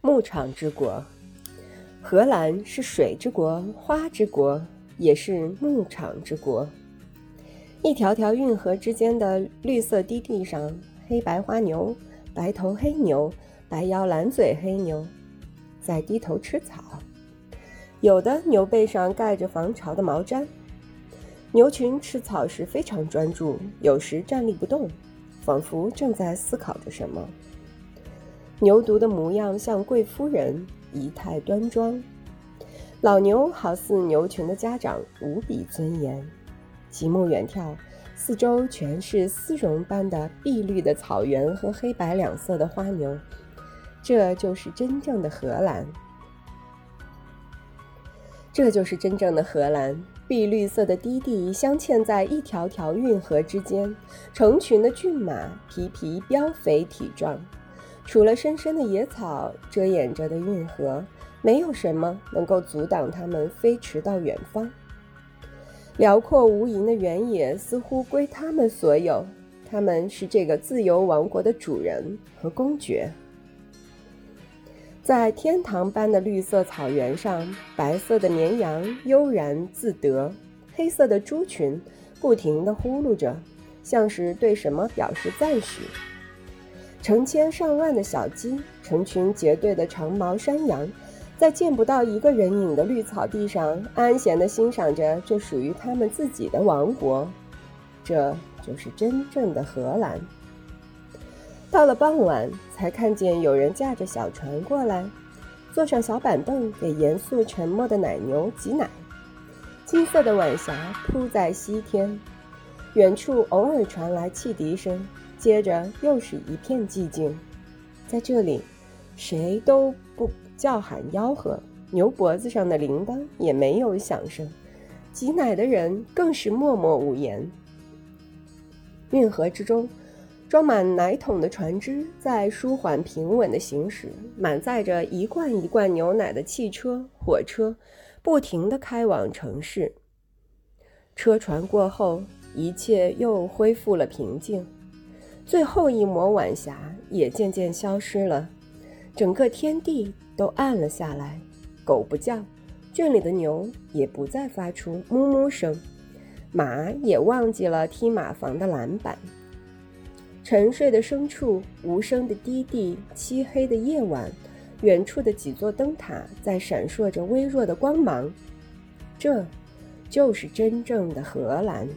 牧场之国，荷兰是水之国、花之国，也是牧场之国。一条条运河之间的绿色低地上，黑白花牛、白头黑牛、白腰蓝嘴黑牛在低头吃草，有的牛背上盖着防潮的毛毡。牛群吃草时非常专注，有时站立不动，仿佛正在思考着什么。牛犊的模样像贵夫人，仪态端庄。老牛好似牛群的家长，无比尊严。极目远眺，四周全是丝绒般的碧绿的草原和黑白两色的花牛。这就是真正的荷兰。这就是真正的荷兰。碧绿色的低地镶嵌在一条条运河之间，成群的骏马，皮皮膘肥体壮。除了深深的野草遮掩着的运河，没有什么能够阻挡它们飞驰到远方。辽阔无垠的原野似乎归他们所有，他们是这个自由王国的主人和公爵。在天堂般的绿色草原上，白色的绵羊悠然自得，黑色的猪群不停地呼噜着，像是对什么表示赞许。成千上万的小鸡，成群结队的长毛山羊，在见不到一个人影的绿草地上，安闲地欣赏着这属于他们自己的王国。这就是真正的荷兰。到了傍晚，才看见有人驾着小船过来，坐上小板凳，给严肃沉默的奶牛挤奶。金色的晚霞铺在西天，远处偶尔传来汽笛声。接着又是一片寂静，在这里，谁都不叫喊吆喝，牛脖子上的铃铛也没有响声，挤奶的人更是默默无言。运河之中，装满奶桶的船只在舒缓平稳地行驶，满载着一罐一罐牛奶的汽车、火车不停地开往城市。车船过后，一切又恢复了平静。最后一抹晚霞也渐渐消失了，整个天地都暗了下来。狗不叫，圈里的牛也不再发出哞哞声，马也忘记了踢马房的篮板。沉睡的牲畜，无声的低地，漆黑的夜晚，远处的几座灯塔在闪烁着微弱的光芒。这，就是真正的荷兰。